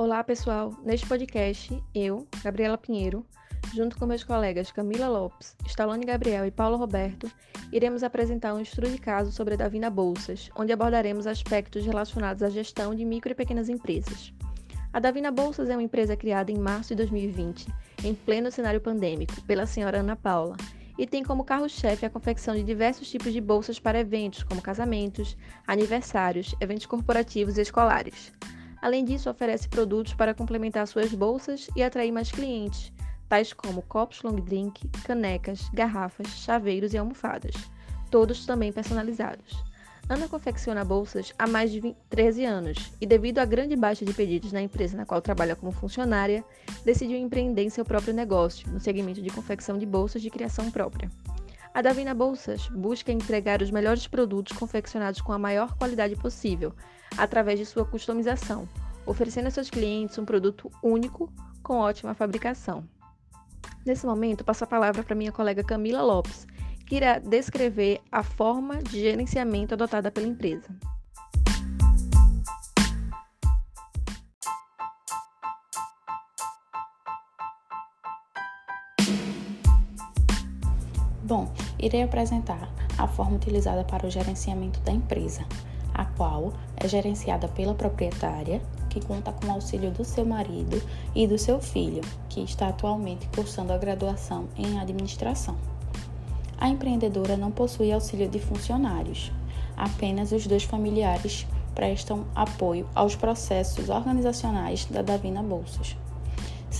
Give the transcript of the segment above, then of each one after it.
Olá, pessoal! Neste podcast, eu, Gabriela Pinheiro, junto com meus colegas Camila Lopes, Stalone Gabriel e Paulo Roberto, iremos apresentar um estudo de caso sobre a Davina Bolsas, onde abordaremos aspectos relacionados à gestão de micro e pequenas empresas. A Davina Bolsas é uma empresa criada em março de 2020, em pleno cenário pandêmico, pela senhora Ana Paula, e tem como carro-chefe a confecção de diversos tipos de bolsas para eventos, como casamentos, aniversários, eventos corporativos e escolares. Além disso, oferece produtos para complementar suas bolsas e atrair mais clientes, tais como copos long drink, canecas, garrafas, chaveiros e almofadas, todos também personalizados. Ana confecciona bolsas há mais de 20, 13 anos e, devido à grande baixa de pedidos na empresa na qual trabalha como funcionária, decidiu empreender em seu próprio negócio, no segmento de confecção de bolsas de criação própria. A Davina Bolsas busca entregar os melhores produtos confeccionados com a maior qualidade possível, através de sua customização, oferecendo a seus clientes um produto único com ótima fabricação. Nesse momento, passo a palavra para minha colega Camila Lopes, que irá descrever a forma de gerenciamento adotada pela empresa. Bom, irei apresentar a forma utilizada para o gerenciamento da empresa, a qual é gerenciada pela proprietária, que conta com o auxílio do seu marido e do seu filho, que está atualmente cursando a graduação em administração. A empreendedora não possui auxílio de funcionários, apenas os dois familiares prestam apoio aos processos organizacionais da Davina Bolsas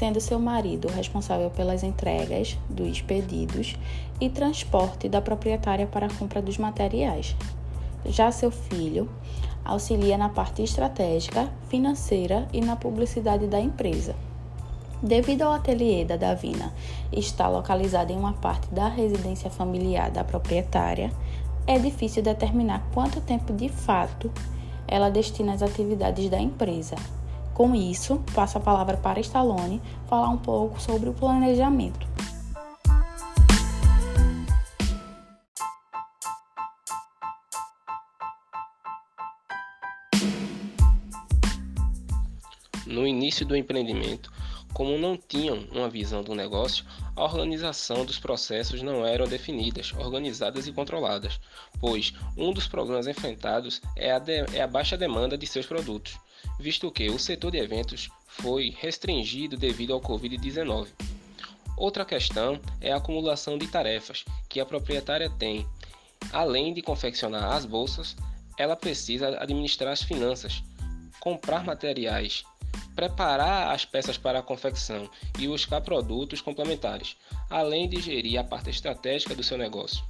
sendo seu marido responsável pelas entregas dos pedidos e transporte da proprietária para a compra dos materiais. Já seu filho auxilia na parte estratégica, financeira e na publicidade da empresa. Devido ao ateliê da Davina estar localizado em uma parte da residência familiar da proprietária, é difícil determinar quanto tempo de fato ela destina às atividades da empresa, com isso, passo a palavra para Stallone falar um pouco sobre o planejamento. No início do empreendimento, como não tinham uma visão do negócio, a organização dos processos não eram definidas, organizadas e controladas, pois um dos problemas enfrentados é a, de, é a baixa demanda de seus produtos visto que o setor de eventos foi restringido devido ao Covid-19. Outra questão é a acumulação de tarefas que a proprietária tem. Além de confeccionar as bolsas, ela precisa administrar as finanças, comprar materiais, preparar as peças para a confecção e buscar produtos complementares, além de gerir a parte estratégica do seu negócio.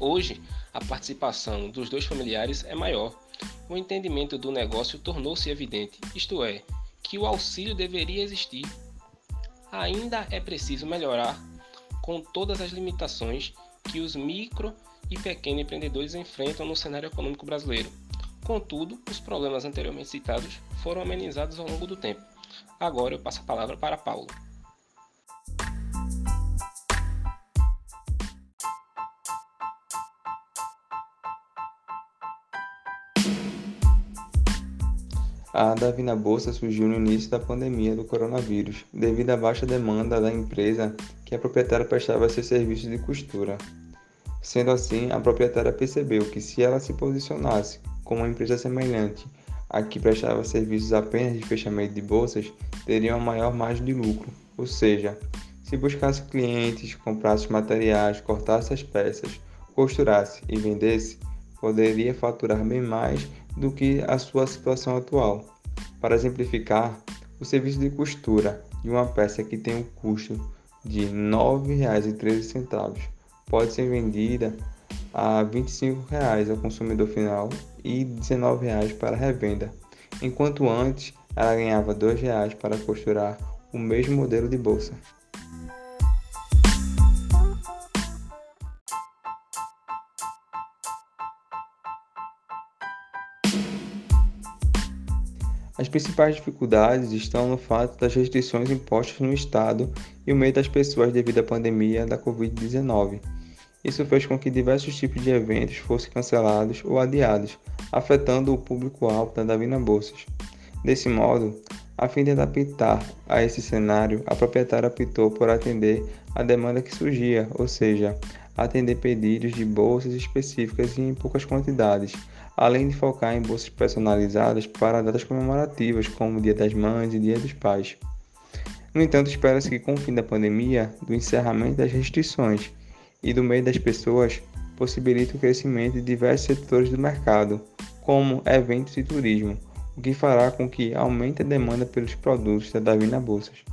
Hoje, a participação dos dois familiares é maior, o entendimento do negócio tornou-se evidente, isto é, que o auxílio deveria existir. Ainda é preciso melhorar com todas as limitações que os micro e pequenos empreendedores enfrentam no cenário econômico brasileiro. Contudo, os problemas anteriormente citados foram amenizados ao longo do tempo. Agora eu passo a palavra para Paulo. A Davina Bolsa surgiu no início da pandemia do coronavírus, devido à baixa demanda da empresa que a proprietária prestava seus serviços de costura. Sendo assim, a proprietária percebeu que se ela se posicionasse como uma empresa semelhante a que prestava serviços apenas de fechamento de bolsas, teria uma maior margem de lucro, ou seja, se buscasse clientes, comprasse materiais, cortasse as peças, costurasse e vendesse, poderia faturar bem mais do que a sua situação atual. Para exemplificar, o serviço de costura de uma peça que tem um custo de R$ 9,13 pode ser vendida a R$ 25,00 ao consumidor final e R$ 19,00 para revenda, enquanto antes ela ganhava R$ 2,00 para costurar o mesmo modelo de bolsa. As principais dificuldades estão no fato das restrições impostas no Estado e o meio das pessoas devido à pandemia da Covid-19. Isso fez com que diversos tipos de eventos fossem cancelados ou adiados, afetando o público-alvo da Davina Bolsas. Desse modo, A fim de adaptar a esse cenário, a proprietária optou por atender a demanda que surgia, ou seja, atender pedidos de bolsas específicas e em poucas quantidades, além de focar em bolsas personalizadas para datas comemorativas, como Dia das Mães e Dia dos Pais. No entanto, espera-se que com o fim da pandemia, do encerramento das restrições e do meio das pessoas, possibilite o crescimento de diversos setores do mercado, como eventos e turismo, o que fará com que aumente a demanda pelos produtos da Davina Bolsas.